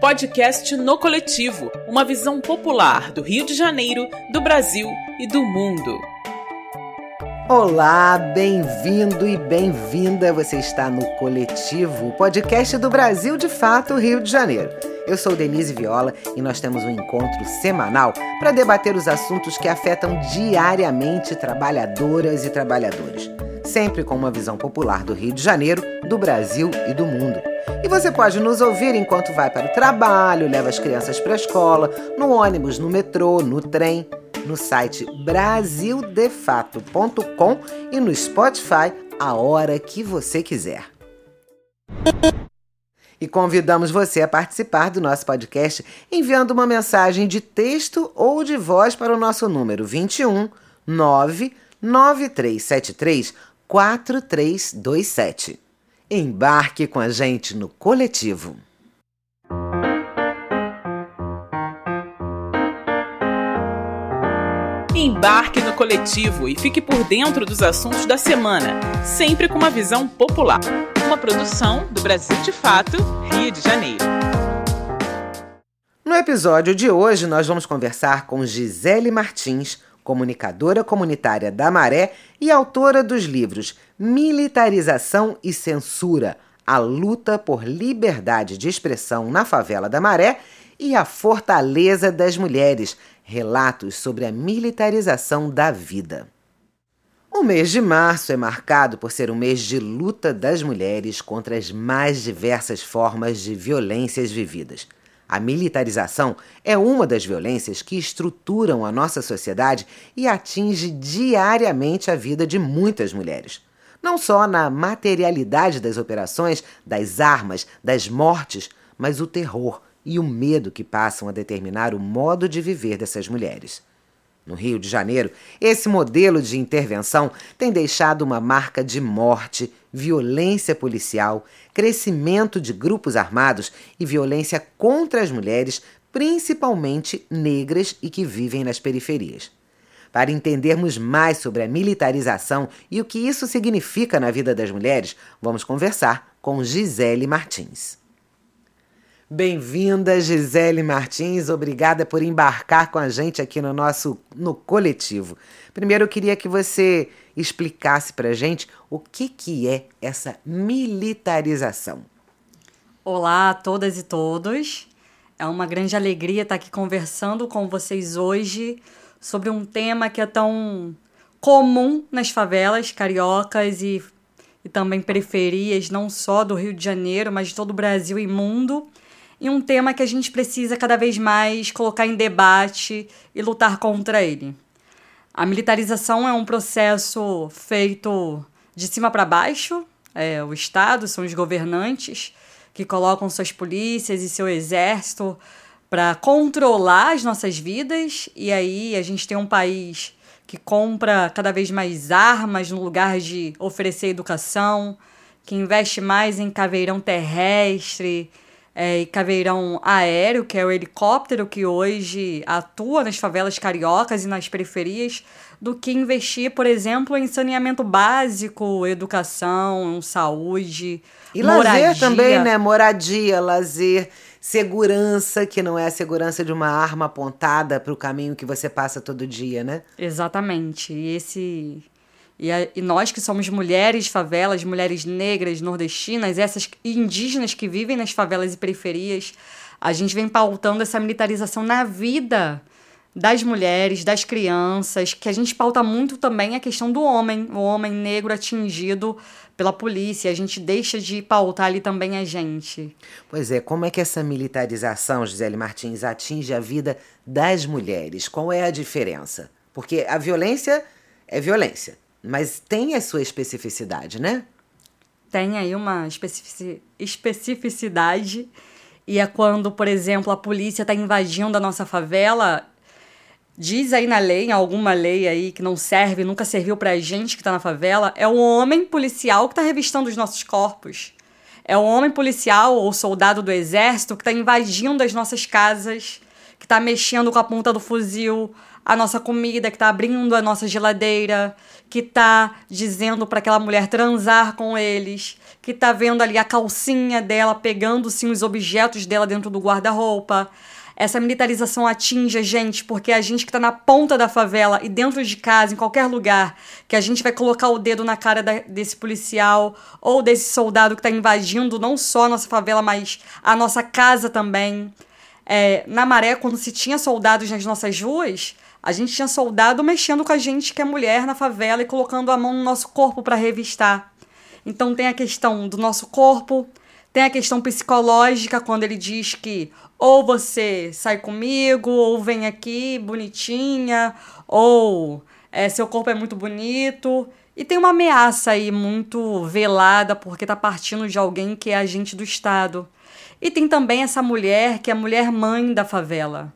Podcast No Coletivo, uma visão popular do Rio de Janeiro, do Brasil e do mundo. Olá, bem-vindo e bem-vinda. Você está no Coletivo, podcast do Brasil de Fato, Rio de Janeiro. Eu sou Denise Viola e nós temos um encontro semanal para debater os assuntos que afetam diariamente trabalhadoras e trabalhadores sempre com uma visão popular do Rio de Janeiro, do Brasil e do mundo. E você pode nos ouvir enquanto vai para o trabalho, leva as crianças para a escola, no ônibus, no metrô, no trem, no site brasildefato.com e no Spotify a hora que você quiser. E convidamos você a participar do nosso podcast enviando uma mensagem de texto ou de voz para o nosso número 21 99373 4327. Embarque com a gente no coletivo. Embarque no coletivo e fique por dentro dos assuntos da semana, sempre com uma visão popular. Uma produção do Brasil de Fato, Rio de Janeiro. No episódio de hoje, nós vamos conversar com Gisele Martins comunicadora comunitária da Maré e autora dos livros Militarização e Censura: A luta por liberdade de expressão na favela da Maré e A Fortaleza das Mulheres: Relatos sobre a militarização da vida. O mês de março é marcado por ser um mês de luta das mulheres contra as mais diversas formas de violências vividas. A militarização é uma das violências que estruturam a nossa sociedade e atinge diariamente a vida de muitas mulheres. Não só na materialidade das operações, das armas, das mortes, mas o terror e o medo que passam a determinar o modo de viver dessas mulheres. No Rio de Janeiro, esse modelo de intervenção tem deixado uma marca de morte, violência policial, crescimento de grupos armados e violência contra as mulheres, principalmente negras e que vivem nas periferias. Para entendermos mais sobre a militarização e o que isso significa na vida das mulheres, vamos conversar com Gisele Martins. Bem-vinda, Gisele Martins. Obrigada por embarcar com a gente aqui no nosso no coletivo. Primeiro, eu queria que você explicasse para gente o que, que é essa militarização. Olá a todas e todos. É uma grande alegria estar aqui conversando com vocês hoje sobre um tema que é tão comum nas favelas cariocas e, e também periferias, não só do Rio de Janeiro, mas de todo o Brasil e mundo e um tema que a gente precisa cada vez mais colocar em debate e lutar contra ele. A militarização é um processo feito de cima para baixo, é, o Estado, são os governantes que colocam suas polícias e seu exército para controlar as nossas vidas, e aí a gente tem um país que compra cada vez mais armas no lugar de oferecer educação, que investe mais em caveirão terrestre é, e caveirão aéreo, que é o helicóptero que hoje atua nas favelas cariocas e nas periferias, do que investir, por exemplo, em saneamento básico, educação, saúde, e moradia. lazer também, né? Moradia, lazer, segurança, que não é a segurança de uma arma apontada para o caminho que você passa todo dia, né? Exatamente. E esse e, a, e, nós que somos mulheres favelas, mulheres negras, nordestinas, essas indígenas que vivem nas favelas e periferias, a gente vem pautando essa militarização na vida das mulheres, das crianças, que a gente pauta muito também a questão do homem, o homem negro atingido pela polícia. A gente deixa de pautar ali também a gente. Pois é, como é que essa militarização, Gisele Martins, atinge a vida das mulheres? Qual é a diferença? Porque a violência é violência mas tem a sua especificidade, né? Tem aí uma especifici especificidade. E é quando, por exemplo, a polícia está invadindo a nossa favela. Diz aí na lei, em alguma lei aí que não serve, nunca serviu pra gente que tá na favela, é o homem policial que tá revistando os nossos corpos. É o homem policial ou soldado do exército que tá invadindo as nossas casas, que está mexendo com a ponta do fuzil a nossa comida, que está abrindo a nossa geladeira, que está dizendo para aquela mulher transar com eles, que está vendo ali a calcinha dela pegando sim os objetos dela dentro do guarda-roupa. Essa militarização atinge a gente porque a gente que está na ponta da favela e dentro de casa, em qualquer lugar, que a gente vai colocar o dedo na cara da, desse policial ou desse soldado que está invadindo não só a nossa favela, mas a nossa casa também. É, na maré, quando se tinha soldados nas nossas ruas, a gente tinha soldado mexendo com a gente que é mulher na favela e colocando a mão no nosso corpo para revistar. Então tem a questão do nosso corpo, tem a questão psicológica quando ele diz que ou você sai comigo, ou vem aqui bonitinha, ou é, seu corpo é muito bonito. E tem uma ameaça aí muito velada porque tá partindo de alguém que é agente do Estado. E tem também essa mulher que é mulher mãe da favela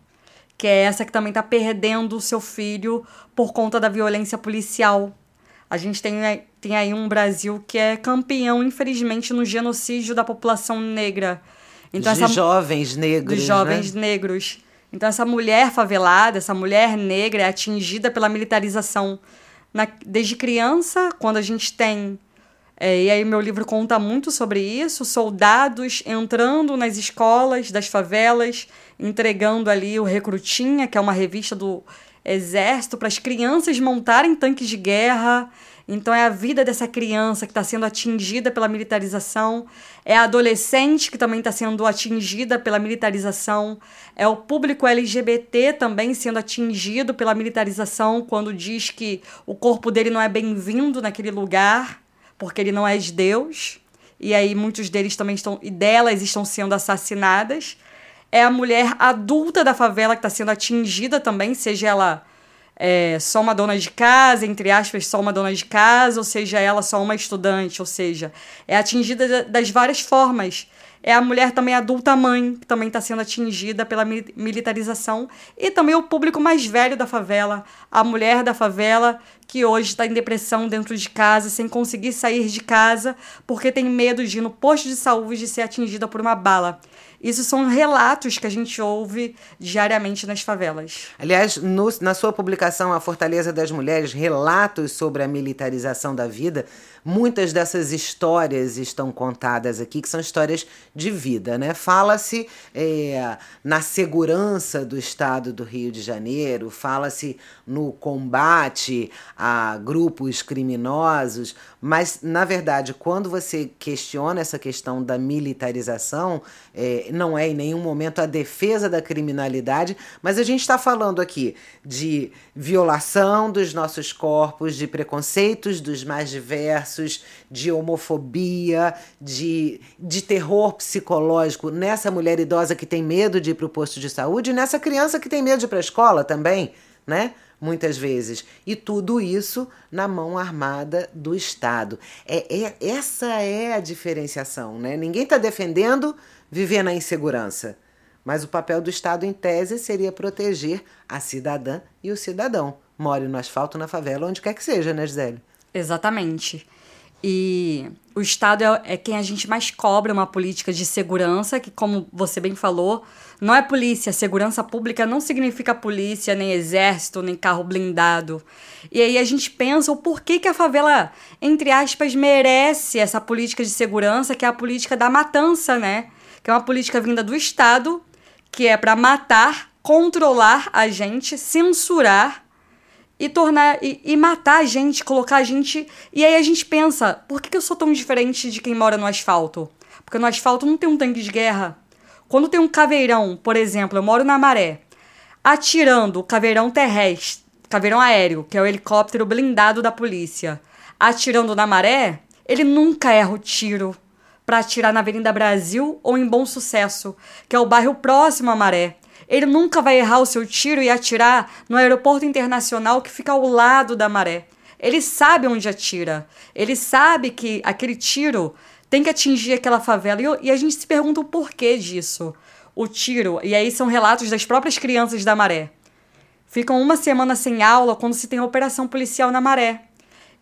que é essa que também está perdendo o seu filho por conta da violência policial. A gente tem, tem aí um Brasil que é campeão, infelizmente, no genocídio da população negra. Então, de essa, jovens negros. Dos jovens né? negros. Então, essa mulher favelada, essa mulher negra é atingida pela militarização. Na, desde criança, quando a gente tem é, e aí meu livro conta muito sobre isso, soldados entrando nas escolas das favelas, entregando ali o Recrutinha, que é uma revista do exército, para as crianças montarem tanques de guerra. Então é a vida dessa criança que está sendo atingida pela militarização, é a adolescente que também está sendo atingida pela militarização, é o público LGBT também sendo atingido pela militarização quando diz que o corpo dele não é bem-vindo naquele lugar porque ele não é de Deus, e aí muitos deles também estão, e delas estão sendo assassinadas. É a mulher adulta da favela que está sendo atingida também, seja ela é, só uma dona de casa, entre aspas, só uma dona de casa, ou seja ela só uma estudante, ou seja, é atingida das várias formas é a mulher também adulta mãe, que também está sendo atingida pela militarização, e também o público mais velho da favela, a mulher da favela, que hoje está em depressão dentro de casa, sem conseguir sair de casa, porque tem medo de ir no posto de saúde ser atingida por uma bala. Isso são relatos que a gente ouve diariamente nas favelas. Aliás, no, na sua publicação A Fortaleza das Mulheres, relatos sobre a militarização da vida, muitas dessas histórias estão contadas aqui, que são histórias de vida, né? Fala-se é, na segurança do estado do Rio de Janeiro, fala-se no combate a grupos criminosos, mas, na verdade, quando você questiona essa questão da militarização, é, não é em nenhum momento a defesa da criminalidade, mas a gente está falando aqui de violação dos nossos corpos, de preconceitos dos mais diversos, de homofobia, de, de terror psicológico nessa mulher idosa que tem medo de ir para o posto de saúde e nessa criança que tem medo de ir para a escola também, né? muitas vezes. E tudo isso na mão armada do Estado. É, é Essa é a diferenciação. Né? Ninguém está defendendo viver na insegurança. Mas o papel do Estado, em tese, seria proteger a cidadã e o cidadão. More no asfalto, na favela, onde quer que seja, né, Gisele? Exatamente. E o Estado é, é, quem a gente mais cobra uma política de segurança, que, como você bem falou, não é polícia. Segurança pública não significa polícia, nem exército, nem carro blindado. E aí a gente pensa o porquê que a favela, entre aspas, merece essa política de segurança, que é a política da matança, né? Que é uma política vinda do Estado, que é para matar, controlar a gente, censurar e tornar e, e, matar a gente, colocar a gente. E aí a gente pensa, por que, que eu sou tão diferente de quem mora no asfalto? Porque no asfalto não tem um tanque de guerra. Quando tem um caveirão, por exemplo, eu moro na maré, atirando o caveirão terrestre, caveirão aéreo, que é o helicóptero blindado da polícia, atirando na maré, ele nunca erra o tiro para atirar na Avenida Brasil ou em Bom Sucesso, que é o bairro próximo à maré. Ele nunca vai errar o seu tiro e atirar no aeroporto internacional que fica ao lado da maré. Ele sabe onde atira. Ele sabe que aquele tiro tem que atingir aquela favela. E, a gente se pergunta o porquê disso. O tiro, e aí são relatos das próprias crianças da maré. Ficam uma semana sem aula quando se tem operação policial na maré.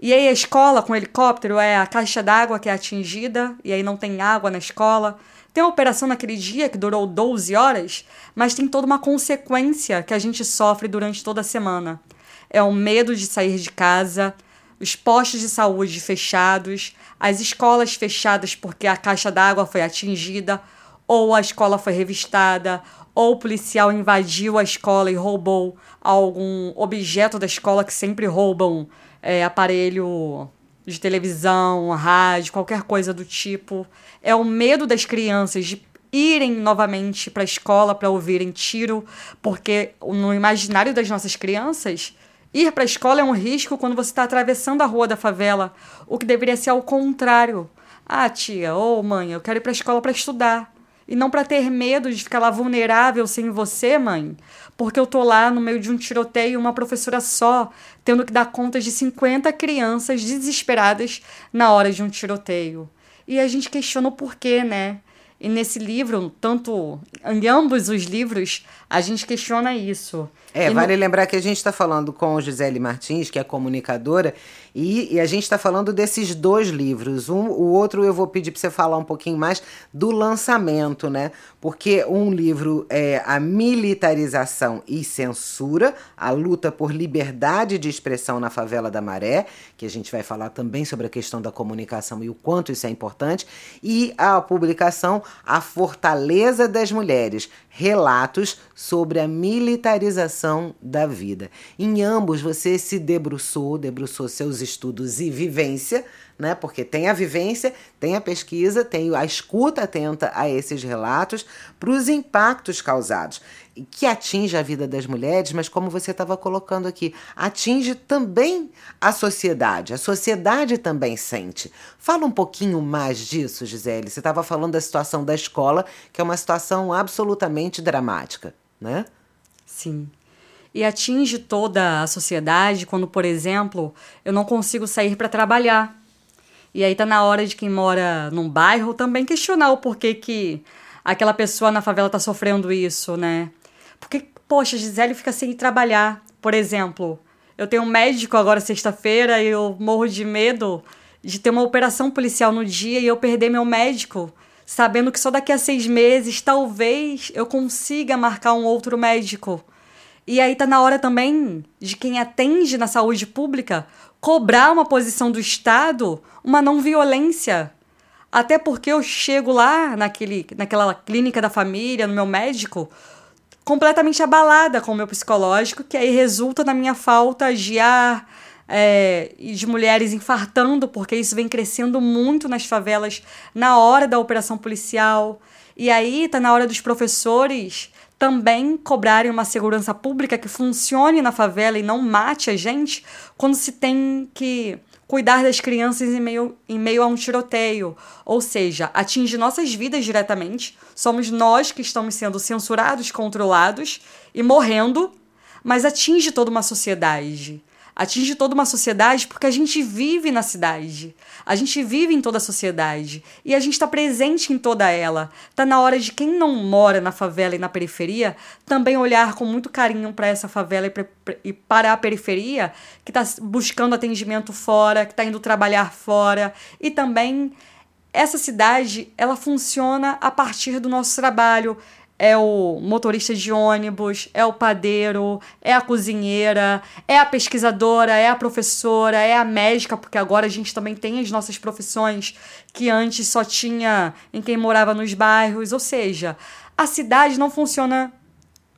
E aí a escola com helicóptero é a caixa d'água que é atingida, e aí não tem água na escola. Tem a operação naquele dia que durou 12 horas, mas tem toda uma consequência que a gente sofre durante toda a semana. É o medo de sair de casa, os postos de saúde fechados, as escolas fechadas porque a caixa d'água foi atingida, ou a escola foi revistada, ou o policial invadiu a escola e roubou algum objeto da escola que sempre roubam é, aparelho de televisão, rádio, qualquer coisa do tipo. É o medo das crianças de irem novamente para a escola para ouvirem tiro, porque no imaginário das nossas crianças, ir para a escola é um risco quando você está atravessando a rua da favela, o que deveria ser ao contrário. Ah, tia, ou oh, mãe, eu quero ir para a escola para estudar. E não para ter medo de ficar lá vulnerável sem você, mãe. Porque eu tô lá no meio de um tiroteio, uma professora só, tendo que dar conta de 50 crianças desesperadas na hora de um tiroteio. E a gente questiona o porquê, né? E nesse livro, tanto em ambos os livros, a gente questiona isso. É, e vale no... lembrar que a gente está falando com Gisele Martins, que é comunicadora, e, e a gente está falando desses dois livros. Um, o outro eu vou pedir para você falar um pouquinho mais do lançamento, né? Porque um livro é A Militarização e Censura, a luta por liberdade de expressão na favela da Maré, que a gente vai falar também sobre a questão da comunicação e o quanto isso é importante, e a publicação A Fortaleza das Mulheres, relatos sobre a militarização da vida. Em ambos você se debruçou, debruçou seus estudos e vivência, né? Porque tem a vivência, tem a pesquisa, tem a escuta atenta a esses relatos para os impactos causados que atinge a vida das mulheres, mas como você estava colocando aqui, atinge também a sociedade. A sociedade também sente. Fala um pouquinho mais disso, Gisele. Você estava falando da situação da escola, que é uma situação absolutamente dramática, né? Sim. E atinge toda a sociedade quando, por exemplo, eu não consigo sair para trabalhar. E aí tá na hora de quem mora num bairro também questionar o porquê que aquela pessoa na favela tá sofrendo isso, né? Porque, poxa, Gisele fica sem trabalhar. Por exemplo, eu tenho um médico agora sexta-feira e eu morro de medo de ter uma operação policial no dia e eu perder meu médico, sabendo que só daqui a seis meses talvez eu consiga marcar um outro médico. E aí tá na hora também de quem atende na saúde pública cobrar uma posição do Estado, uma não violência. Até porque eu chego lá naquele, naquela clínica da família, no meu médico, completamente abalada com o meu psicológico, que aí resulta na minha falta de ar é, de mulheres infartando, porque isso vem crescendo muito nas favelas na hora da operação policial. E aí tá na hora dos professores também cobrarem uma segurança pública que funcione na favela e não mate a gente quando se tem que cuidar das crianças em meio, em meio a um tiroteio. Ou seja, atinge nossas vidas diretamente. Somos nós que estamos sendo censurados, controlados e morrendo, mas atinge toda uma sociedade atinge toda uma sociedade porque a gente vive na cidade. A gente vive em toda a sociedade e a gente está presente em toda ela. Tá na hora de quem não mora na favela e na periferia também olhar com muito carinho para essa favela e, pra, e para a periferia que está buscando atendimento fora, que está indo trabalhar fora e também essa cidade ela funciona a partir do nosso trabalho é o motorista de ônibus, é o padeiro, é a cozinheira, é a pesquisadora, é a professora, é a médica, porque agora a gente também tem as nossas profissões que antes só tinha em quem morava nos bairros, ou seja, a cidade não funciona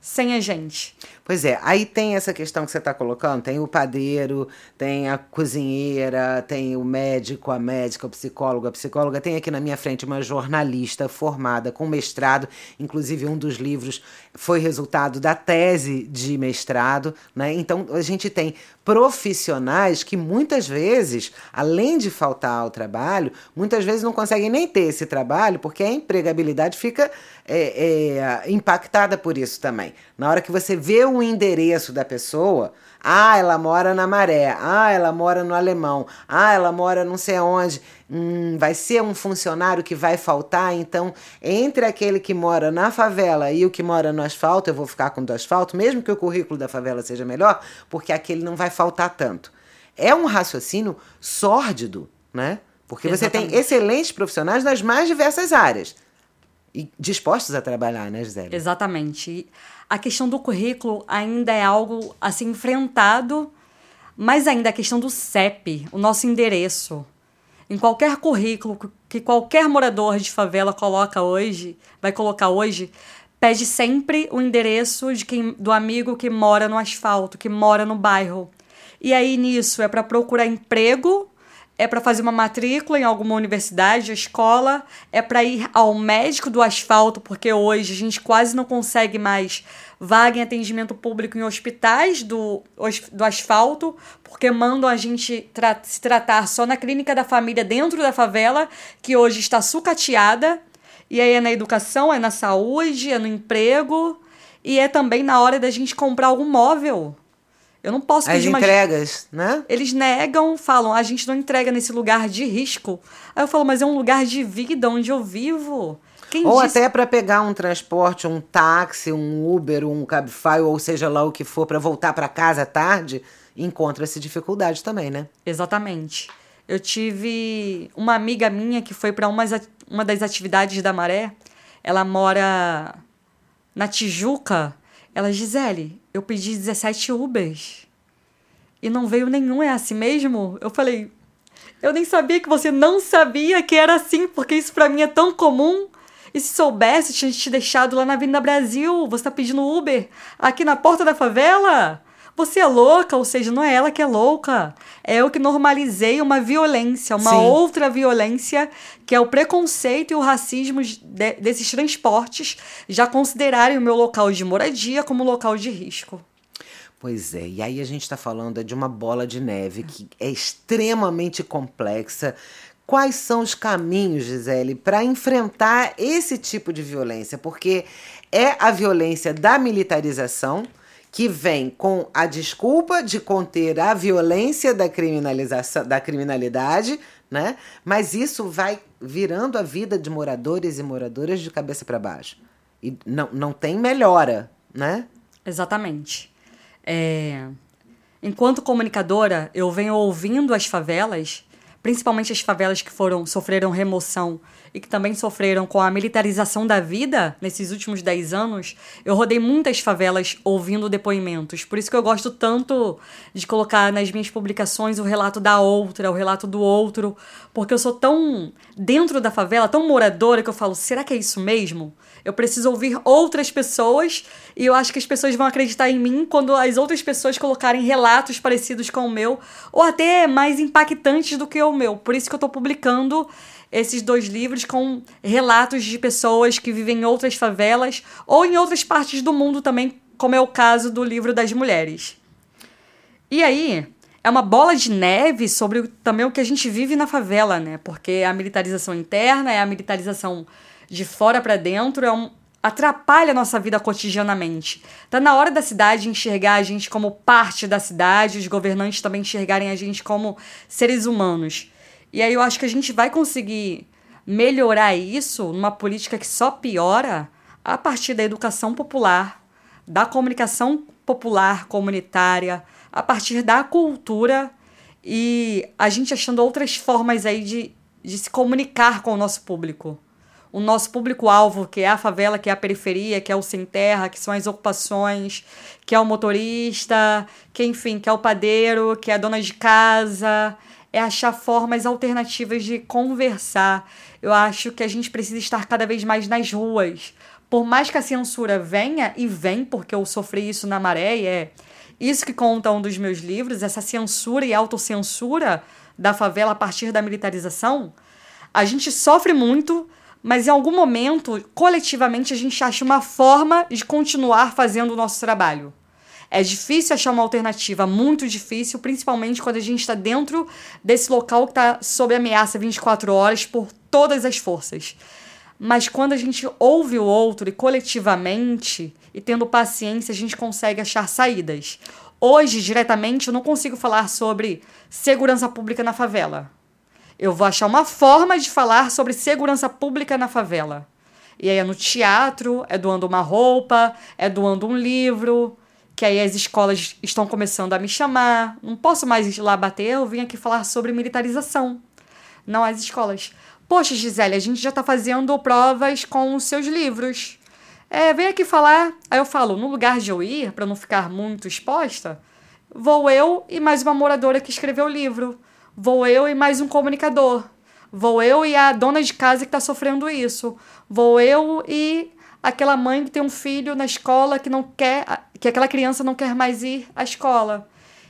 sem a gente. Pois é, aí tem essa questão que você está colocando: tem o padeiro, tem a cozinheira, tem o médico, a médica, o psicólogo, a psicóloga. Tem aqui na minha frente uma jornalista formada com mestrado, inclusive um dos livros foi resultado da tese de mestrado, né? Então a gente tem profissionais que muitas vezes, além de faltar ao trabalho, muitas vezes não conseguem nem ter esse trabalho porque a empregabilidade fica é, é, impactada por isso também. Na hora que você vê o endereço da pessoa, ah, ela mora na Maré, ah, ela mora no Alemão, ah, ela mora não sei onde, hum, vai ser um funcionário que vai faltar, então entre aquele que mora na favela e o que mora no asfalto, eu vou ficar com o do asfalto, mesmo que o currículo da favela seja melhor, porque aquele não vai faltar tanto. é um raciocínio sórdido, né? Porque Exatamente. você tem excelentes profissionais nas mais diversas áreas. E dispostos a trabalhar, né, Gisele? Exatamente. A questão do currículo ainda é algo a ser enfrentado, mas ainda a questão do CEP, o nosso endereço. Em qualquer currículo que qualquer morador de favela coloca hoje, vai colocar hoje, pede sempre o endereço de quem, do amigo que mora no asfalto, que mora no bairro. E aí nisso é para procurar emprego é para fazer uma matrícula em alguma universidade, escola, é para ir ao médico do asfalto, porque hoje a gente quase não consegue mais vaga em atendimento público em hospitais do, do asfalto, porque mandam a gente tra se tratar só na clínica da família dentro da favela, que hoje está sucateada. E aí é na educação, é na saúde, é no emprego e é também na hora da gente comprar algum móvel. Eu não posso As pedir uma- entregas, né? Eles negam, falam, a gente não entrega nesse lugar de risco. Aí eu falo, mas é um lugar de vida onde eu vivo. Quem Ou disse? até para pegar um transporte, um táxi, um Uber, um Cabify, ou seja lá o que for, para voltar para casa tarde, encontra-se dificuldade também, né? Exatamente. Eu tive uma amiga minha que foi para uma, uma das atividades da Maré. Ela mora na Tijuca. Ela, Gisele, eu pedi 17 Ubers. E não veio nenhum, é assim mesmo? Eu falei, eu nem sabia que você não sabia que era assim, porque isso pra mim é tão comum. E se soubesse, tinha te deixado lá na Avenida Brasil. Você tá pedindo Uber aqui na porta da favela? Você é louca, ou seja, não é ela que é louca. É eu que normalizei uma violência, uma Sim. outra violência, que é o preconceito e o racismo de- desses transportes já considerarem o meu local de moradia como local de risco. Pois é, e aí a gente está falando de uma bola de neve que é extremamente complexa. Quais são os caminhos, Gisele, para enfrentar esse tipo de violência? Porque é a violência da militarização que vem com a desculpa de conter a violência da criminalização, da criminalidade, né? Mas isso vai virando a vida de moradores e moradoras de cabeça para baixo. E não, não tem melhora, né? Exatamente. É, Enquanto comunicadora, eu venho ouvindo as favelas, principalmente as favelas que foram sofreram remoção e que também sofreram com a militarização da vida nesses últimos 10 anos. Eu rodei muitas favelas ouvindo depoimentos. Por isso que eu gosto tanto de colocar nas minhas publicações o relato da outra, o relato do outro, porque eu sou tão dentro da favela, tão moradora que eu falo, será que é isso mesmo? Eu preciso ouvir outras pessoas e eu acho que as pessoas vão acreditar em mim quando as outras pessoas colocarem relatos parecidos com o meu ou até mais impactantes do que o meu. Por isso que eu estou publicando esses dois livros com relatos de pessoas que vivem em outras favelas ou em outras partes do mundo também, como é o caso do livro das mulheres. E aí, é uma bola de neve sobre também o que a gente vive na favela, né? Porque a militarização interna é a militarização de fora para dentro, é um, atrapalha a nossa vida cotidianamente. Tá na hora da cidade enxergar a gente como parte da cidade, os governantes também enxergarem a gente como seres humanos. E aí eu acho que a gente vai conseguir melhorar isso numa política que só piora a partir da educação popular, da comunicação popular comunitária, a partir da cultura e a gente achando outras formas aí de, de se comunicar com o nosso público. O nosso público-alvo, que é a favela, que é a periferia, que é o sem terra, que são as ocupações, que é o motorista, que enfim, que é o padeiro, que é a dona de casa, é achar formas alternativas de conversar. Eu acho que a gente precisa estar cada vez mais nas ruas. Por mais que a censura venha, e vem, porque eu sofri isso na maré, e é isso que conta um dos meus livros, essa censura e autocensura da favela a partir da militarização, a gente sofre muito, mas em algum momento, coletivamente, a gente acha uma forma de continuar fazendo o nosso trabalho. É difícil achar uma alternativa, muito difícil, principalmente quando a gente está dentro desse local que está sob ameaça 24 horas por todas as forças. Mas quando a gente ouve o outro e coletivamente, e tendo paciência, a gente consegue achar saídas. Hoje, diretamente, eu não consigo falar sobre segurança pública na favela. Eu vou achar uma forma de falar sobre segurança pública na favela. E aí é no teatro, é doando uma roupa, é doando um livro. Que aí as escolas estão começando a me chamar. Não posso mais ir lá bater, eu vim aqui falar sobre militarização. Não as escolas. Poxa, Gisele, a gente já está fazendo provas com os seus livros. É, vem aqui falar. Aí eu falo, no lugar de eu ir, para não ficar muito exposta, vou eu e mais uma moradora que escreveu o livro. Vou eu e mais um comunicador. Vou eu e a dona de casa que está sofrendo isso. Vou eu e aquela mãe que tem um filho na escola que não quer, que aquela criança não quer mais ir à escola.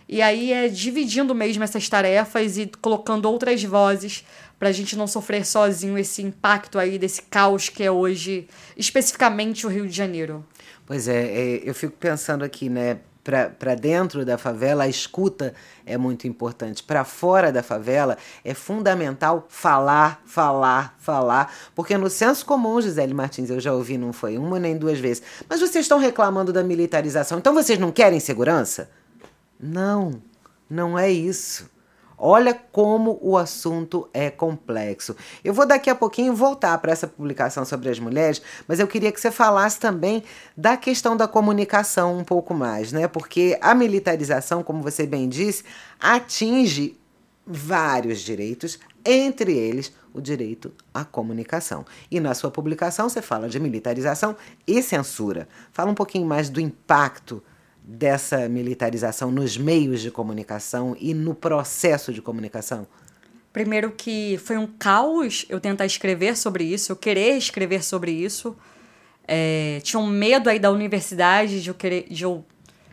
E aí é dividindo mesmo essas tarefas e colocando outras vozes para a gente não sofrer sozinho esse impacto aí desse caos que é hoje, especificamente o Rio de Janeiro. Pois é, é eu fico pensando aqui, né? Para dentro da favela, a escuta é muito importante. Para fora da favela, é fundamental falar, falar, falar. Porque no senso comum, Gisele Martins, eu já ouvi, não foi uma nem duas vezes. Mas vocês estão reclamando da militarização, então vocês não querem segurança? Não, não é isso. Olha como o assunto é complexo. Eu vou daqui a pouquinho voltar para essa publicação sobre as mulheres, mas eu queria que você falasse também da questão da comunicação um pouco mais, né? Porque a militarização, como você bem disse, atinge vários direitos, entre eles o direito à comunicação. E na sua publicação você fala de militarização e censura. Fala um pouquinho mais do impacto dessa militarização nos meios de comunicação e no processo de comunicação? Primeiro que foi um caos eu tentar escrever sobre isso, eu querer escrever sobre isso. É, tinha um medo aí da universidade de eu, querer, de eu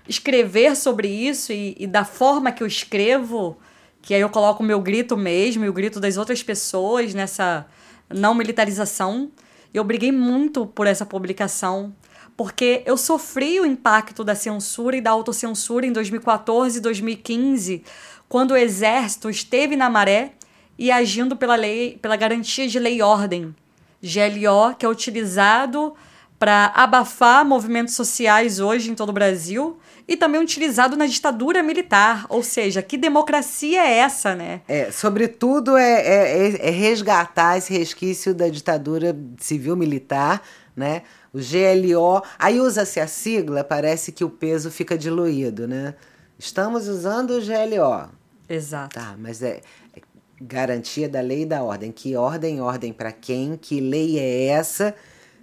escrever sobre isso e, e da forma que eu escrevo, que aí eu coloco o meu grito mesmo e o grito das outras pessoas nessa não militarização. Eu briguei muito por essa publicação porque eu sofri o impacto da censura e da autocensura em 2014 e 2015, quando o exército esteve na maré e agindo pela lei, pela garantia de lei e ordem, GLO, que é utilizado para abafar movimentos sociais hoje em todo o Brasil e também utilizado na ditadura militar. Ou seja, que democracia é essa, né? É, sobretudo é, é, é resgatar esse resquício da ditadura civil-militar, né? O GLO. Aí usa-se a sigla, parece que o peso fica diluído, né? Estamos usando o GLO. Exato. Tá, mas é, é garantia da lei e da ordem. Que ordem, ordem para quem? Que lei é essa?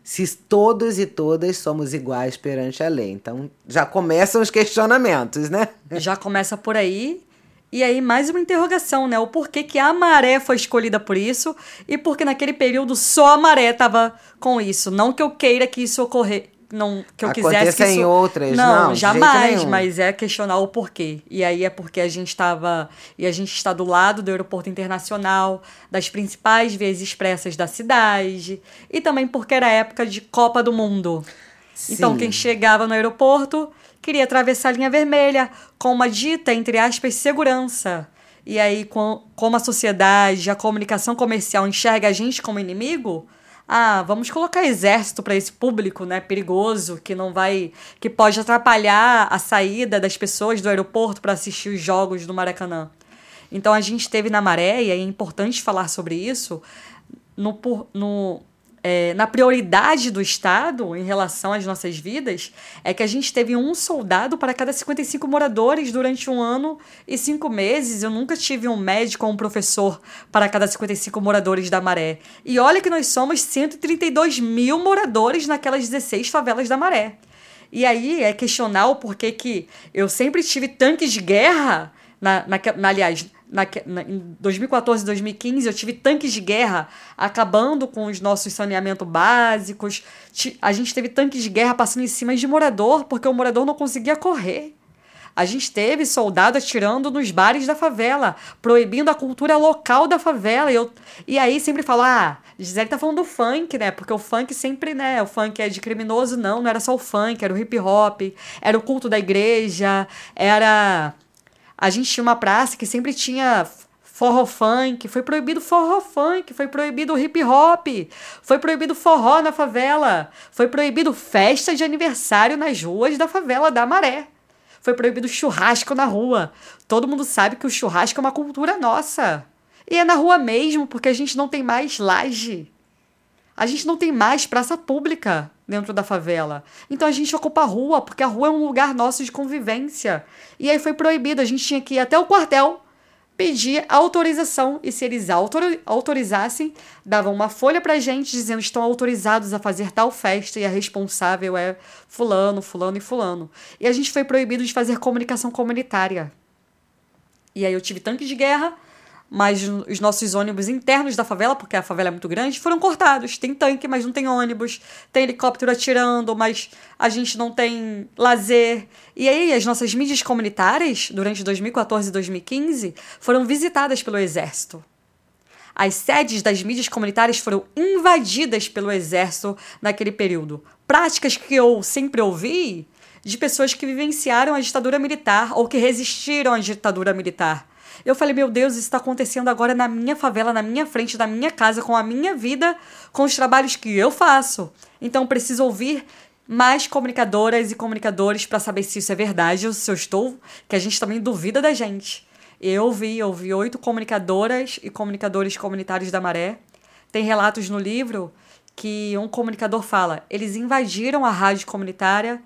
Se todos e todas somos iguais perante a lei. Então já começam os questionamentos, né? Já começa por aí. E aí, mais uma interrogação, né? O porquê que a maré foi escolhida por isso e porque naquele período só a maré estava com isso. Não que eu queira que isso ocorrer. Não, que eu Aconteça quisesse que isso... em outras, não, não jamais, mas é questionar o porquê. E aí é porque a gente estava e a gente está do lado do aeroporto internacional, das principais vias expressas da cidade, e também porque era época de Copa do Mundo. Sim. Então quem chegava no aeroporto queria atravessar a linha vermelha com uma dita, entre aspas, segurança. E aí, com, como a sociedade, a comunicação comercial enxerga a gente como inimigo, ah, vamos colocar exército para esse público, né, perigoso, que não vai, que pode atrapalhar a saída das pessoas do aeroporto para assistir os jogos do Maracanã. Então a gente teve na maré, e é importante falar sobre isso, no, no, é, na prioridade do Estado em relação às nossas vidas é que a gente teve um soldado para cada 55 moradores durante um ano e cinco meses. Eu nunca tive um médico ou um professor para cada 55 moradores da Maré. E olha que nós somos 132 mil moradores naquelas 16 favelas da Maré. E aí é questionar o porquê que eu sempre tive tanques de guerra, na, na, na aliás, na, na, em 2014 e 2015, eu tive tanques de guerra acabando com os nossos saneamentos básicos. A gente teve tanques de guerra passando em cima de morador, porque o morador não conseguia correr. A gente teve soldado atirando nos bares da favela, proibindo a cultura local da favela. E, eu, e aí sempre falo, ah, Gisele tá falando do funk, né? Porque o funk sempre, né? O funk é de criminoso, não, não era só o funk, era o hip hop, era o culto da igreja, era a gente tinha uma praça que sempre tinha forró funk, foi proibido forró funk, foi proibido hip hop, foi proibido forró na favela, foi proibido festa de aniversário nas ruas da favela da Maré. Foi proibido churrasco na rua. Todo mundo sabe que o churrasco é uma cultura nossa. E é na rua mesmo, porque a gente não tem mais laje. A gente não tem mais praça pública dentro da favela. Então a gente ocupa a rua, porque a rua é um lugar nosso de convivência. E aí foi proibido, a gente tinha que ir até o quartel pedir autorização e se eles autor autorizassem, davam uma folha pra gente dizendo estão autorizados a fazer tal festa e a responsável é fulano, fulano e fulano. E a gente foi proibido de fazer comunicação comunitária. E aí eu tive tanque de guerra, mas os nossos ônibus internos da favela, porque a favela é muito grande, foram cortados. Tem tanque, mas não tem ônibus. Tem helicóptero atirando, mas a gente não tem lazer. E aí, as nossas mídias comunitárias, durante 2014 e 2015, foram visitadas pelo Exército. As sedes das mídias comunitárias foram invadidas pelo Exército naquele período. Práticas que eu sempre ouvi de pessoas que vivenciaram a ditadura militar ou que resistiram à ditadura militar eu falei, meu Deus, isso está acontecendo agora na minha favela, na minha frente, na minha casa, com a minha vida, com os trabalhos que eu faço. Então preciso ouvir mais comunicadoras e comunicadores para saber se isso é verdade ou se eu estou, que a gente também duvida da gente. Eu ouvi, eu ouvi oito comunicadoras e comunicadores comunitários da Maré. Tem relatos no livro que um comunicador fala: eles invadiram a rádio comunitária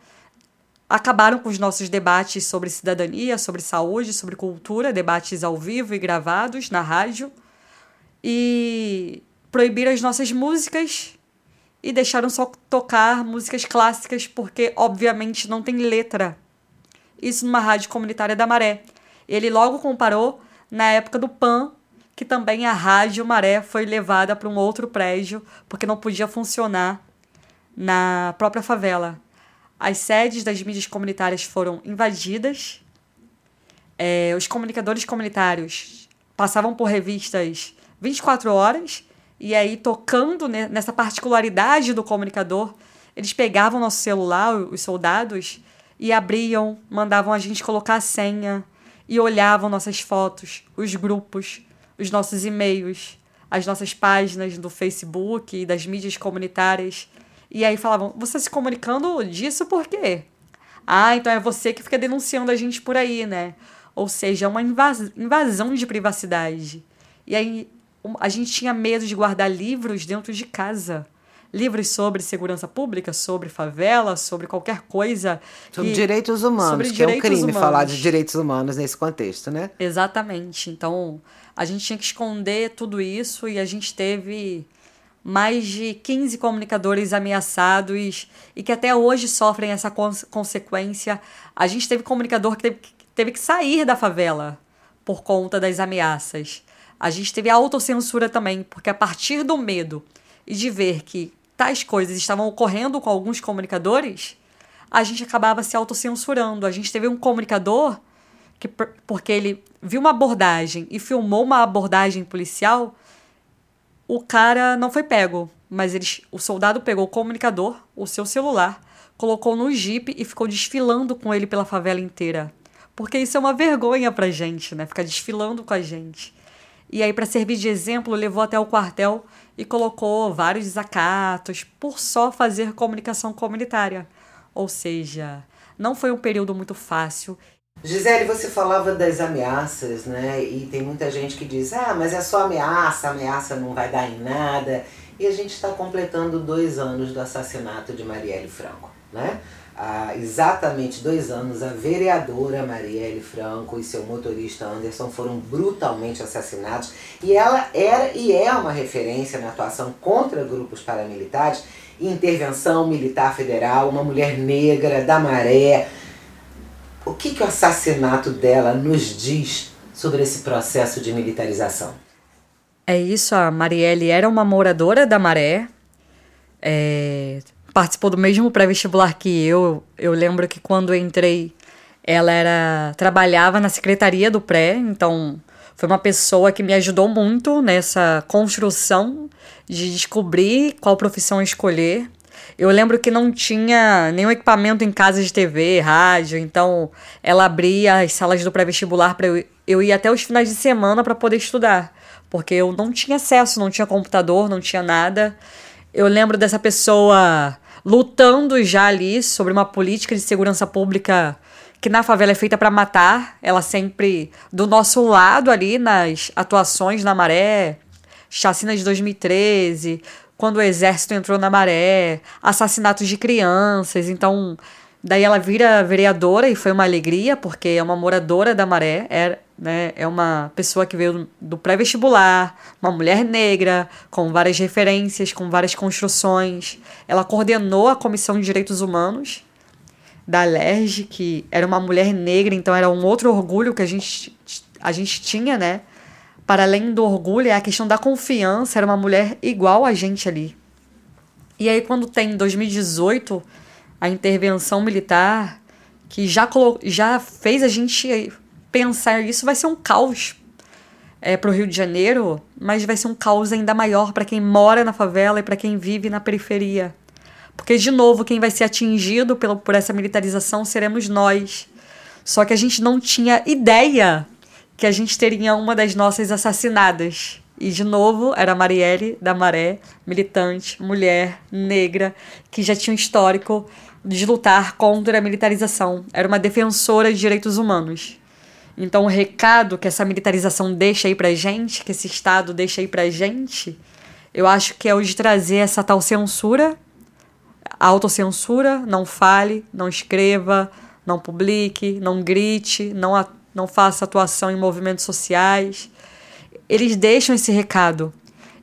acabaram com os nossos debates sobre cidadania, sobre saúde, sobre cultura, debates ao vivo e gravados na rádio, e proibiram as nossas músicas e deixaram só tocar músicas clássicas porque, obviamente, não tem letra. Isso numa rádio comunitária da Maré. Ele logo comparou na época do PAN, que também a rádio Maré foi levada para um outro prédio porque não podia funcionar na própria favela. As sedes das mídias comunitárias foram invadidas. É, os comunicadores comunitários passavam por revistas 24 horas e aí tocando nessa particularidade do comunicador, eles pegavam nosso celular, os soldados, e abriam, mandavam a gente colocar a senha e olhavam nossas fotos, os grupos, os nossos e-mails, as nossas páginas do Facebook e das mídias comunitárias e aí falavam, você se comunicando disso por quê? Ah, então é você que fica denunciando a gente por aí, né? Ou seja, é uma invasão de privacidade. E aí a gente tinha medo de guardar livros dentro de casa. Livros sobre segurança pública, sobre favela, sobre qualquer coisa. Sobre direitos humanos, sobre que direitos é um crime humanos. falar de direitos humanos nesse contexto, né? Exatamente. Então, a gente tinha que esconder tudo isso e a gente teve mais de 15 comunicadores ameaçados e que até hoje sofrem essa cons consequência. A gente teve comunicador que teve, teve que sair da favela por conta das ameaças. A gente teve autocensura também, porque a partir do medo e de ver que tais coisas estavam ocorrendo com alguns comunicadores, a gente acabava se autocensurando. A gente teve um comunicador que, porque ele viu uma abordagem e filmou uma abordagem policial, o cara não foi pego, mas eles, o soldado pegou o comunicador, o seu celular, colocou no jipe e ficou desfilando com ele pela favela inteira. Porque isso é uma vergonha pra gente, né? Ficar desfilando com a gente. E aí, para servir de exemplo, levou até o quartel e colocou vários desacatos por só fazer comunicação comunitária. Ou seja, não foi um período muito fácil Gisele, você falava das ameaças, né? E tem muita gente que diz: ah, mas é só ameaça, ameaça não vai dar em nada. E a gente está completando dois anos do assassinato de Marielle Franco, né? Há exatamente dois anos, a vereadora Marielle Franco e seu motorista Anderson foram brutalmente assassinados. E ela era e é uma referência na atuação contra grupos paramilitares intervenção militar federal, uma mulher negra da maré, o que, que o assassinato dela nos diz sobre esse processo de militarização? É isso, a Marielle era uma moradora da Maré, é, participou do mesmo pré-vestibular que eu. Eu lembro que quando entrei, ela era trabalhava na secretaria do pré, então foi uma pessoa que me ajudou muito nessa construção de descobrir qual profissão escolher. Eu lembro que não tinha nenhum equipamento em casa de TV, rádio, então ela abria as salas do pré-vestibular para eu, eu ir até os finais de semana para poder estudar, porque eu não tinha acesso, não tinha computador, não tinha nada. Eu lembro dessa pessoa lutando já ali sobre uma política de segurança pública que na favela é feita para matar, ela sempre do nosso lado ali nas atuações na Maré, chacina de 2013, quando o exército entrou na maré, assassinatos de crianças. Então, daí ela vira vereadora e foi uma alegria, porque é uma moradora da maré, é, né, é uma pessoa que veio do pré-vestibular, uma mulher negra, com várias referências, com várias construções. Ela coordenou a Comissão de Direitos Humanos da LERJ, que era uma mulher negra, então era um outro orgulho que a gente, a gente tinha, né? Para além do orgulho, é a questão da confiança, era uma mulher igual a gente ali. E aí, quando tem em 2018 a intervenção militar, que já, já fez a gente pensar isso, vai ser um caos é, para o Rio de Janeiro, mas vai ser um caos ainda maior para quem mora na favela e para quem vive na periferia. Porque, de novo, quem vai ser atingido pelo, por essa militarização seremos nós. Só que a gente não tinha ideia que a gente teria uma das nossas assassinadas. E, de novo, era Marielle da Maré, militante, mulher, negra, que já tinha um histórico de lutar contra a militarização. Era uma defensora de direitos humanos. Então, o recado que essa militarização deixa aí pra gente, que esse Estado deixa aí pra gente, eu acho que é o de trazer essa tal censura autocensura, não fale, não escreva, não publique, não grite, não, não faça atuação em movimentos sociais. Eles deixam esse recado.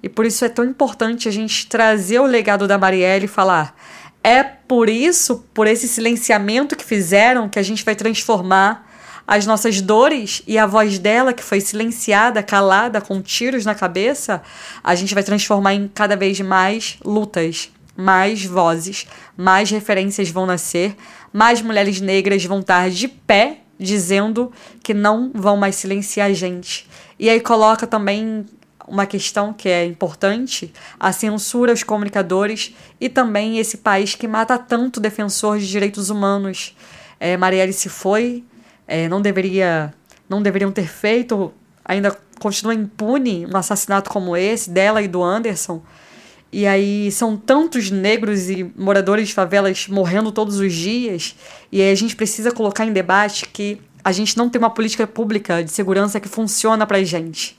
E por isso é tão importante a gente trazer o legado da Marielle e falar: é por isso, por esse silenciamento que fizeram, que a gente vai transformar as nossas dores e a voz dela, que foi silenciada, calada, com tiros na cabeça, a gente vai transformar em cada vez mais lutas mais vozes, mais referências vão nascer, mais mulheres negras vão estar de pé dizendo que não vão mais silenciar a gente. E aí coloca também uma questão que é importante, a censura aos comunicadores e também esse país que mata tanto defensor de direitos humanos. É, Marielle se foi, é, não deveria, não deveriam ter feito, ainda continua impune um assassinato como esse dela e do Anderson. E aí são tantos negros e moradores de favelas morrendo todos os dias, e aí a gente precisa colocar em debate que a gente não tem uma política pública de segurança que funciona pra gente.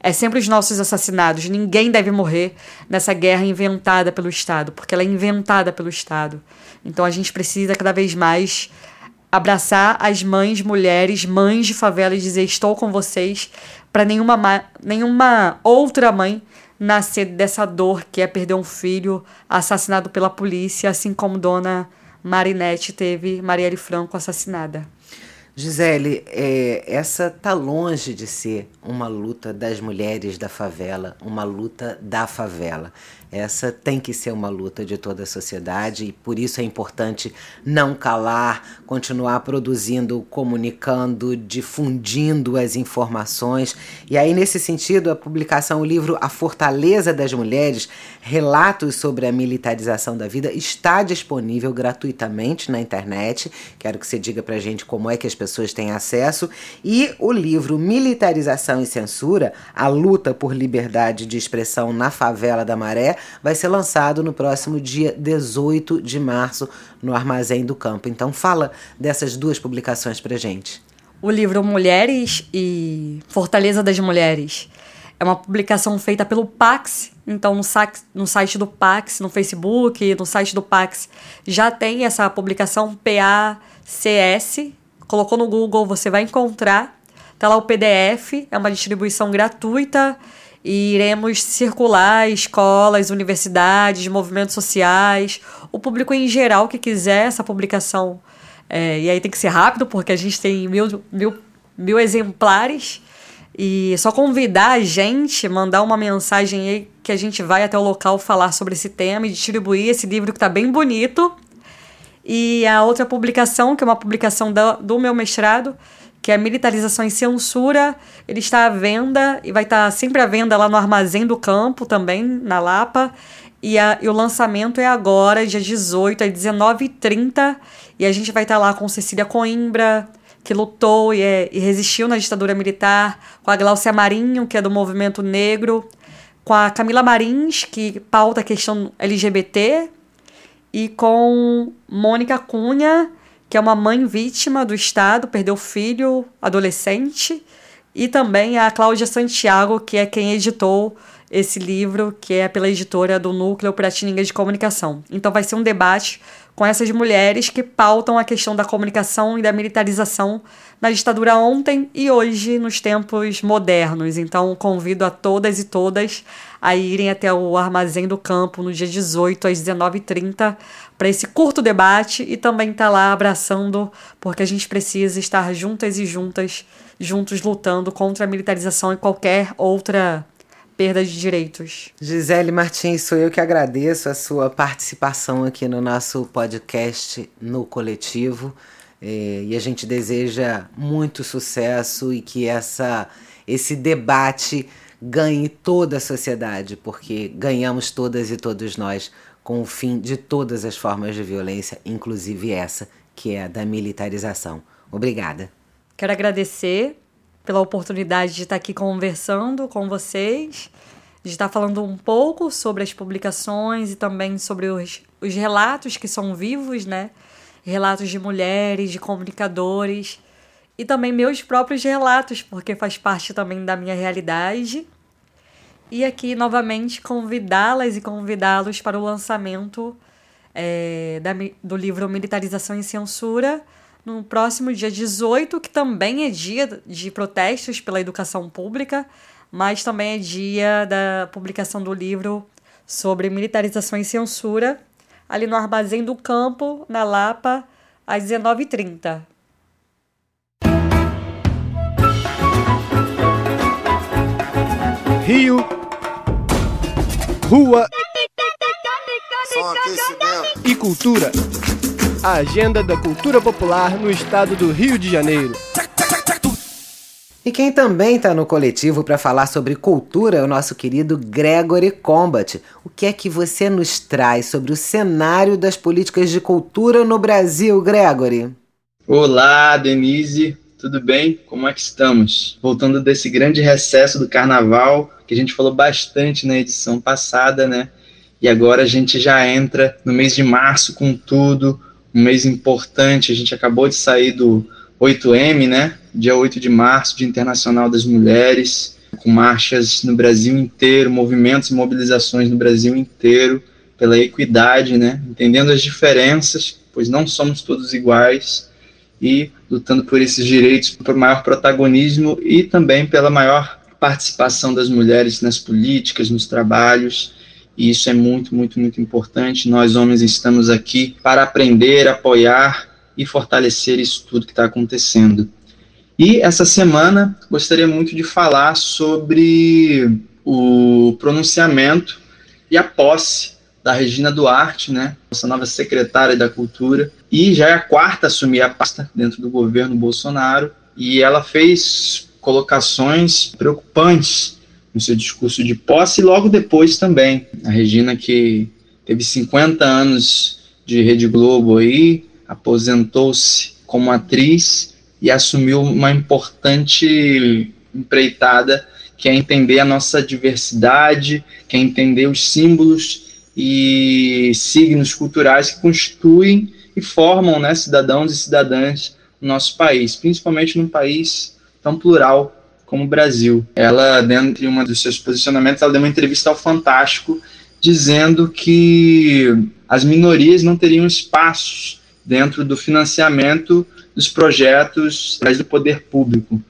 É sempre os nossos assassinados. Ninguém deve morrer nessa guerra inventada pelo Estado, porque ela é inventada pelo Estado. Então a gente precisa cada vez mais abraçar as mães, mulheres, mães de favela e dizer: estou com vocês, para nenhuma, nenhuma outra mãe nascer dessa dor que é perder um filho assassinado pela polícia, assim como Dona Marinette teve Marielle Franco assassinada. Gisele, é, essa tá longe de ser uma luta das mulheres da favela, uma luta da favela. Essa tem que ser uma luta de toda a sociedade e por isso é importante não calar, continuar produzindo, comunicando, difundindo as informações. E aí, nesse sentido, a publicação, o livro A Fortaleza das Mulheres, Relatos sobre a Militarização da Vida, está disponível gratuitamente na internet. Quero que você diga pra gente como é que as pessoas têm acesso. E o livro Militarização e Censura, a luta por liberdade de expressão na favela da Maré, vai ser lançado no próximo dia 18 de março no Armazém do Campo. Então fala dessas duas publicações pra gente. O livro Mulheres e Fortaleza das Mulheres é uma publicação feita pelo Pax, então no, no site do Pax, no Facebook, no site do Pax já tem essa publicação PACS. Colocou no Google, você vai encontrar. Tá lá o PDF, é uma distribuição gratuita e iremos circular escolas, universidades, movimentos sociais, o público em geral que quiser essa publicação. É, e aí tem que ser rápido, porque a gente tem mil, mil, mil exemplares. E só convidar a gente, mandar uma mensagem aí que a gente vai até o local falar sobre esse tema e distribuir esse livro que está bem bonito. E a outra publicação, que é uma publicação do, do meu mestrado, que é Militarização e Censura. Ele está à venda e vai estar sempre à venda lá no Armazém do Campo também, na Lapa. E, a, e o lançamento é agora, dia 18, às 19h30. E a gente vai estar lá com Cecília Coimbra, que lutou e, é, e resistiu na ditadura militar, com a Glaucia Marinho, que é do movimento negro, com a Camila Marins, que pauta a questão LGBT, e com Mônica Cunha, que é uma mãe vítima do Estado, perdeu filho adolescente, e também a Cláudia Santiago, que é quem editou esse livro, que é pela editora do Núcleo Piratininga de Comunicação. Então vai ser um debate com essas mulheres que pautam a questão da comunicação e da militarização na ditadura ontem e hoje nos tempos modernos. Então convido a todas e todas a irem até o Armazém do Campo no dia 18 às 19h30 para esse curto debate e também estar tá lá abraçando, porque a gente precisa estar juntas e juntas, juntos lutando contra a militarização e qualquer outra perda de direitos. Gisele Martins, sou eu que agradeço a sua participação aqui no nosso podcast no Coletivo. É, e a gente deseja muito sucesso e que essa, esse debate ganhe toda a sociedade, porque ganhamos todas e todos nós com o fim de todas as formas de violência, inclusive essa, que é a da militarização. Obrigada. Quero agradecer pela oportunidade de estar aqui conversando com vocês, de estar falando um pouco sobre as publicações e também sobre os, os relatos que são vivos, né? Relatos de mulheres, de comunicadores e também meus próprios relatos, porque faz parte também da minha realidade. E aqui novamente convidá-las e convidá-los para o lançamento é, da, do livro Militarização e Censura no próximo dia 18, que também é dia de protestos pela educação pública, mas também é dia da publicação do livro sobre militarização e censura, ali no Armazém do Campo, na Lapa, às 19h30. Rio, Rua e Cultura a agenda da cultura popular no estado do Rio de Janeiro. E quem também está no coletivo para falar sobre cultura é o nosso querido Gregory Combat. O que é que você nos traz sobre o cenário das políticas de cultura no Brasil, Gregory? Olá, Denise, tudo bem? Como é que estamos? Voltando desse grande recesso do carnaval, que a gente falou bastante na edição passada, né? E agora a gente já entra no mês de março com tudo, um mês importante. A gente acabou de sair do 8M, né? Dia 8 de março, Dia Internacional das Mulheres, com marchas no Brasil inteiro, movimentos e mobilizações no Brasil inteiro pela equidade, né? Entendendo as diferenças, pois não somos todos iguais e lutando por esses direitos, por maior protagonismo e também pela maior participação das mulheres nas políticas, nos trabalhos e isso é muito, muito, muito importante. Nós, homens, estamos aqui para aprender, apoiar e fortalecer isso tudo que está acontecendo. E essa semana gostaria muito de falar sobre o pronunciamento e a posse da Regina Duarte, né, nossa nova secretária da Cultura, e já é a quarta a assumir a pasta dentro do governo Bolsonaro, e ela fez colocações preocupantes no seu discurso de posse, e logo depois também. A Regina, que teve 50 anos de Rede Globo aí, aposentou-se como atriz e assumiu uma importante empreitada que é entender a nossa diversidade, que é entender os símbolos e signos culturais que constituem e formam né, cidadãos e cidadãs no nosso país, principalmente num país tão plural como o Brasil. Ela, dentro de um dos seus posicionamentos, ela deu uma entrevista ao Fantástico dizendo que as minorias não teriam espaços dentro do financiamento dos projetos do poder público.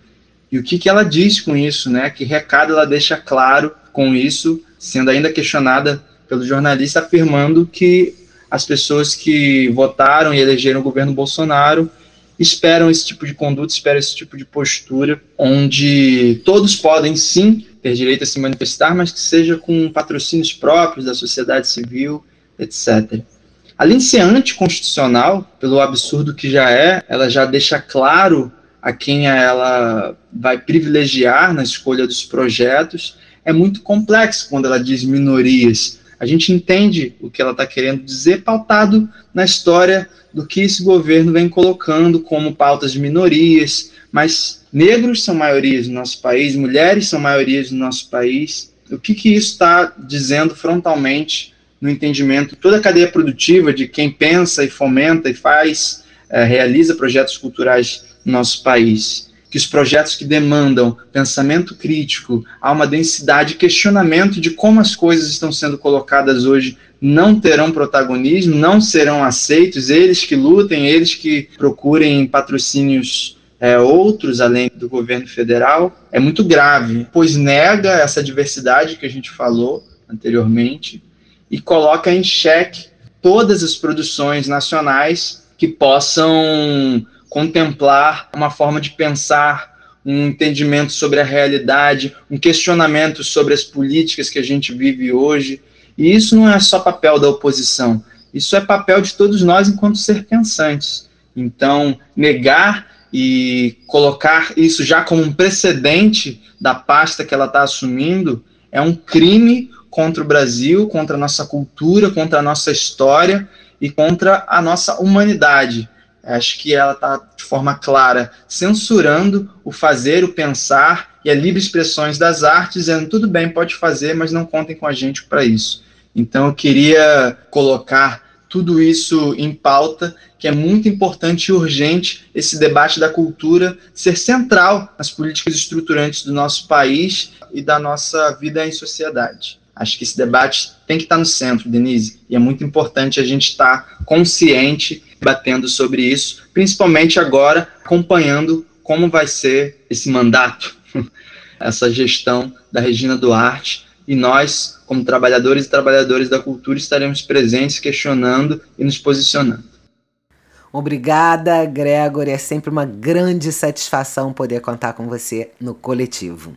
E o que, que ela diz com isso, né? Que recado ela deixa claro com isso, sendo ainda questionada pelo jornalista, afirmando que as pessoas que votaram e elegeram o governo Bolsonaro esperam esse tipo de conduta, esperam esse tipo de postura, onde todos podem sim ter direito a se manifestar, mas que seja com patrocínios próprios da sociedade civil, etc. Além de ser anticonstitucional, pelo absurdo que já é, ela já deixa claro a quem ela vai privilegiar na escolha dos projetos. É muito complexo quando ela diz minorias. A gente entende o que ela está querendo dizer, pautado na história do que esse governo vem colocando como pautas de minorias, mas negros são maiorias no nosso país, mulheres são maiorias no nosso país. O que, que isso está dizendo frontalmente no entendimento toda a cadeia produtiva de quem pensa e fomenta e faz, é, realiza projetos culturais no nosso país? Que os projetos que demandam pensamento crítico, há uma densidade, questionamento de como as coisas estão sendo colocadas hoje, não terão protagonismo, não serão aceitos, eles que lutem, eles que procurem patrocínios é, outros além do governo federal, é muito grave, pois nega essa diversidade que a gente falou anteriormente e coloca em xeque todas as produções nacionais que possam contemplar uma forma de pensar, um entendimento sobre a realidade, um questionamento sobre as políticas que a gente vive hoje. E isso não é só papel da oposição, isso é papel de todos nós enquanto ser pensantes. Então, negar e colocar isso já como um precedente da pasta que ela está assumindo é um crime contra o Brasil, contra a nossa cultura, contra a nossa história e contra a nossa humanidade. Acho que ela está, de forma clara, censurando o fazer, o pensar e a livre expressões das artes, dizendo tudo bem, pode fazer, mas não contem com a gente para isso. Então eu queria colocar tudo isso em pauta, que é muito importante e urgente esse debate da cultura ser central nas políticas estruturantes do nosso país e da nossa vida em sociedade. Acho que esse debate tem que estar no centro, Denise, e é muito importante a gente estar consciente, batendo sobre isso, principalmente agora, acompanhando como vai ser esse mandato, essa gestão da Regina Duarte, e nós, como trabalhadores e trabalhadoras da cultura, estaremos presentes, questionando e nos posicionando. Obrigada, Gregor. É sempre uma grande satisfação poder contar com você no coletivo.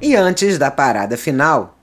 E antes da parada final,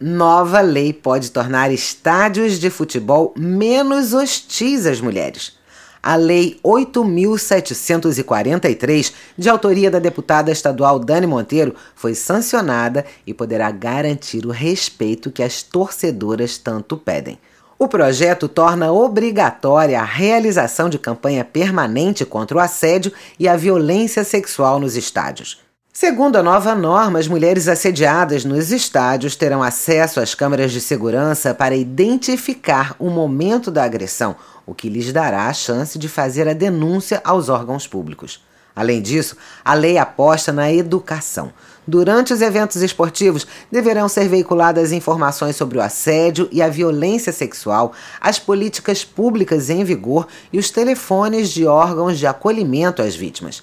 nova lei pode tornar estádios de futebol menos hostis às mulheres. A Lei 8.743, de autoria da deputada estadual Dani Monteiro, foi sancionada e poderá garantir o respeito que as torcedoras tanto pedem. O projeto torna obrigatória a realização de campanha permanente contra o assédio e a violência sexual nos estádios. Segundo a nova norma, as mulheres assediadas nos estádios terão acesso às câmeras de segurança para identificar o momento da agressão, o que lhes dará a chance de fazer a denúncia aos órgãos públicos. Além disso, a lei aposta na educação. Durante os eventos esportivos, deverão ser veiculadas informações sobre o assédio e a violência sexual, as políticas públicas em vigor e os telefones de órgãos de acolhimento às vítimas.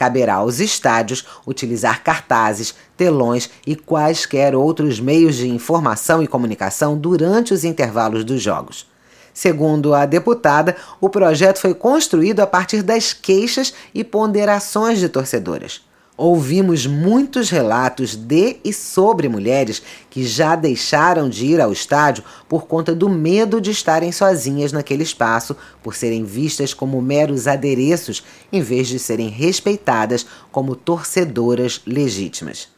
Caberá aos estádios utilizar cartazes, telões e quaisquer outros meios de informação e comunicação durante os intervalos dos jogos. Segundo a deputada, o projeto foi construído a partir das queixas e ponderações de torcedoras ouvimos muitos relatos de e sobre mulheres que já deixaram de ir ao estádio por conta do medo de estarem sozinhas naquele espaço, por serem vistas como meros adereços, em vez de serem respeitadas como torcedoras legítimas.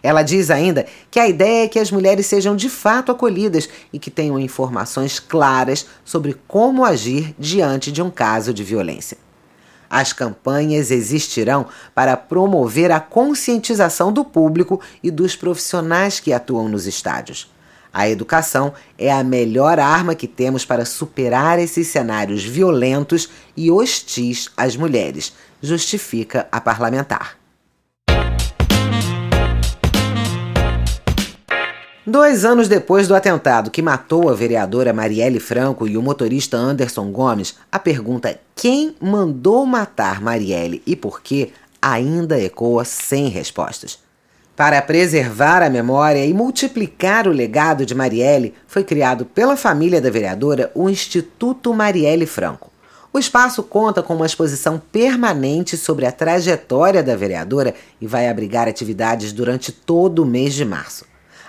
Ela diz ainda que a ideia é que as mulheres sejam de fato acolhidas e que tenham informações claras sobre como agir diante de um caso de violência. As campanhas existirão para promover a conscientização do público e dos profissionais que atuam nos estádios. A educação é a melhor arma que temos para superar esses cenários violentos e hostis às mulheres, justifica a parlamentar. Dois anos depois do atentado que matou a vereadora Marielle Franco e o motorista Anderson Gomes, a pergunta quem mandou matar Marielle e por quê ainda ecoa sem respostas. Para preservar a memória e multiplicar o legado de Marielle, foi criado pela família da vereadora o Instituto Marielle Franco. O espaço conta com uma exposição permanente sobre a trajetória da vereadora e vai abrigar atividades durante todo o mês de março.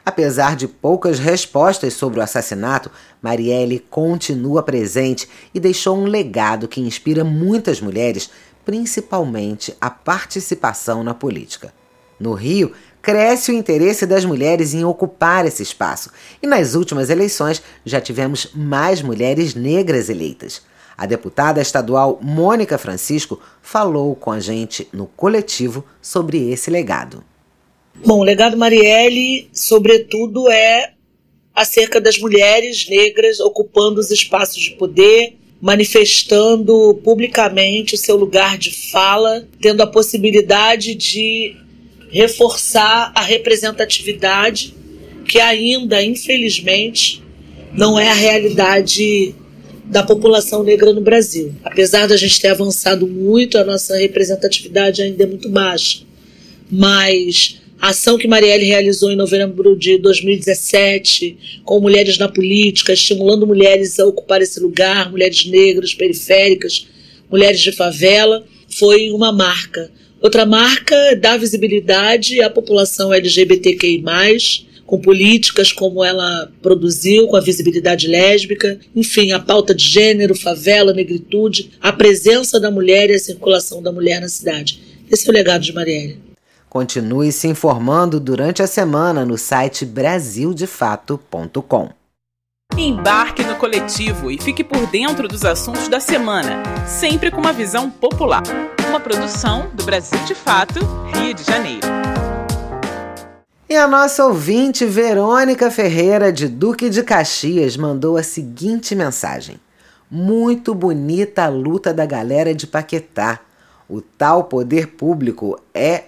Apesar de poucas respostas sobre o assassinato, Marielle continua presente e deixou um legado que inspira muitas mulheres, principalmente a participação na política. No Rio, cresce o interesse das mulheres em ocupar esse espaço, e nas últimas eleições já tivemos mais mulheres negras eleitas. A deputada estadual Mônica Francisco falou com a gente no coletivo sobre esse legado. Bom, o legado Marielle, sobretudo, é acerca das mulheres negras ocupando os espaços de poder manifestando publicamente o seu lugar de fala, tendo a possibilidade de reforçar a representatividade que ainda, infelizmente, não é a realidade da população negra no Brasil. Apesar da gente ter avançado muito, a nossa representatividade ainda é muito baixa. Mas a ação que Marielle realizou em novembro de 2017 com mulheres na política, estimulando mulheres a ocupar esse lugar, mulheres negras, periféricas, mulheres de favela, foi uma marca. Outra marca é dar visibilidade à população LGBTQI+, com políticas como ela produziu, com a visibilidade lésbica, enfim, a pauta de gênero, favela, negritude, a presença da mulher e a circulação da mulher na cidade. Esse é o legado de Marielle. Continue se informando durante a semana no site brasildefato.com. Embarque no coletivo e fique por dentro dos assuntos da semana, sempre com uma visão popular. Uma produção do Brasil de Fato, Rio de Janeiro. E a nossa ouvinte Verônica Ferreira, de Duque de Caxias, mandou a seguinte mensagem: Muito bonita a luta da galera de Paquetá. O tal poder público é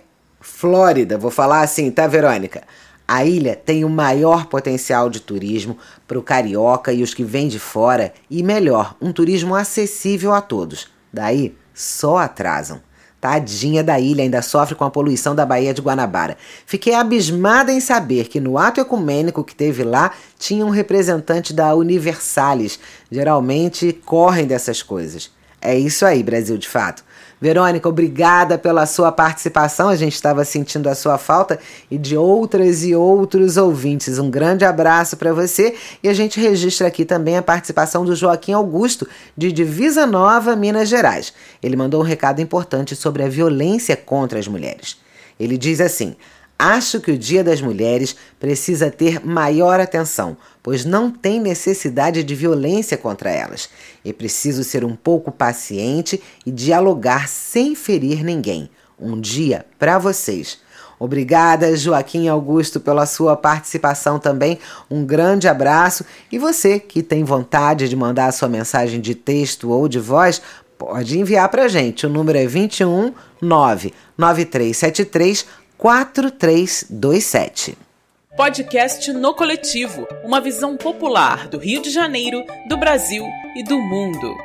Flórida, vou falar assim, tá, Verônica? A ilha tem o maior potencial de turismo para o carioca e os que vêm de fora, e melhor, um turismo acessível a todos. Daí, só atrasam. Tadinha da ilha ainda sofre com a poluição da Baía de Guanabara. Fiquei abismada em saber que no ato ecumênico que teve lá tinha um representante da Universalis. Geralmente correm dessas coisas. É isso aí, Brasil de fato. Verônica, obrigada pela sua participação. A gente estava sentindo a sua falta e de outras e outros ouvintes. Um grande abraço para você e a gente registra aqui também a participação do Joaquim Augusto, de Divisa Nova, Minas Gerais. Ele mandou um recado importante sobre a violência contra as mulheres. Ele diz assim: Acho que o Dia das Mulheres precisa ter maior atenção, pois não tem necessidade de violência contra elas. É preciso ser um pouco paciente e dialogar sem ferir ninguém. Um dia para vocês. Obrigada, Joaquim Augusto, pela sua participação também. Um grande abraço. E você que tem vontade de mandar a sua mensagem de texto ou de voz, pode enviar para a gente. O número é 21 99373 4327. Podcast No Coletivo uma visão popular do Rio de Janeiro, do Brasil e do mundo.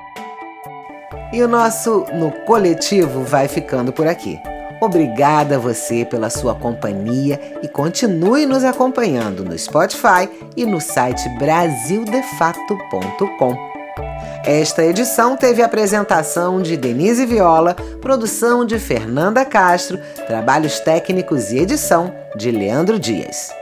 E o nosso No Coletivo vai ficando por aqui. Obrigada a você pela sua companhia e continue nos acompanhando no Spotify e no site brasildefato.com. Esta edição teve apresentação de Denise Viola, produção de Fernanda Castro, trabalhos técnicos e edição de Leandro Dias.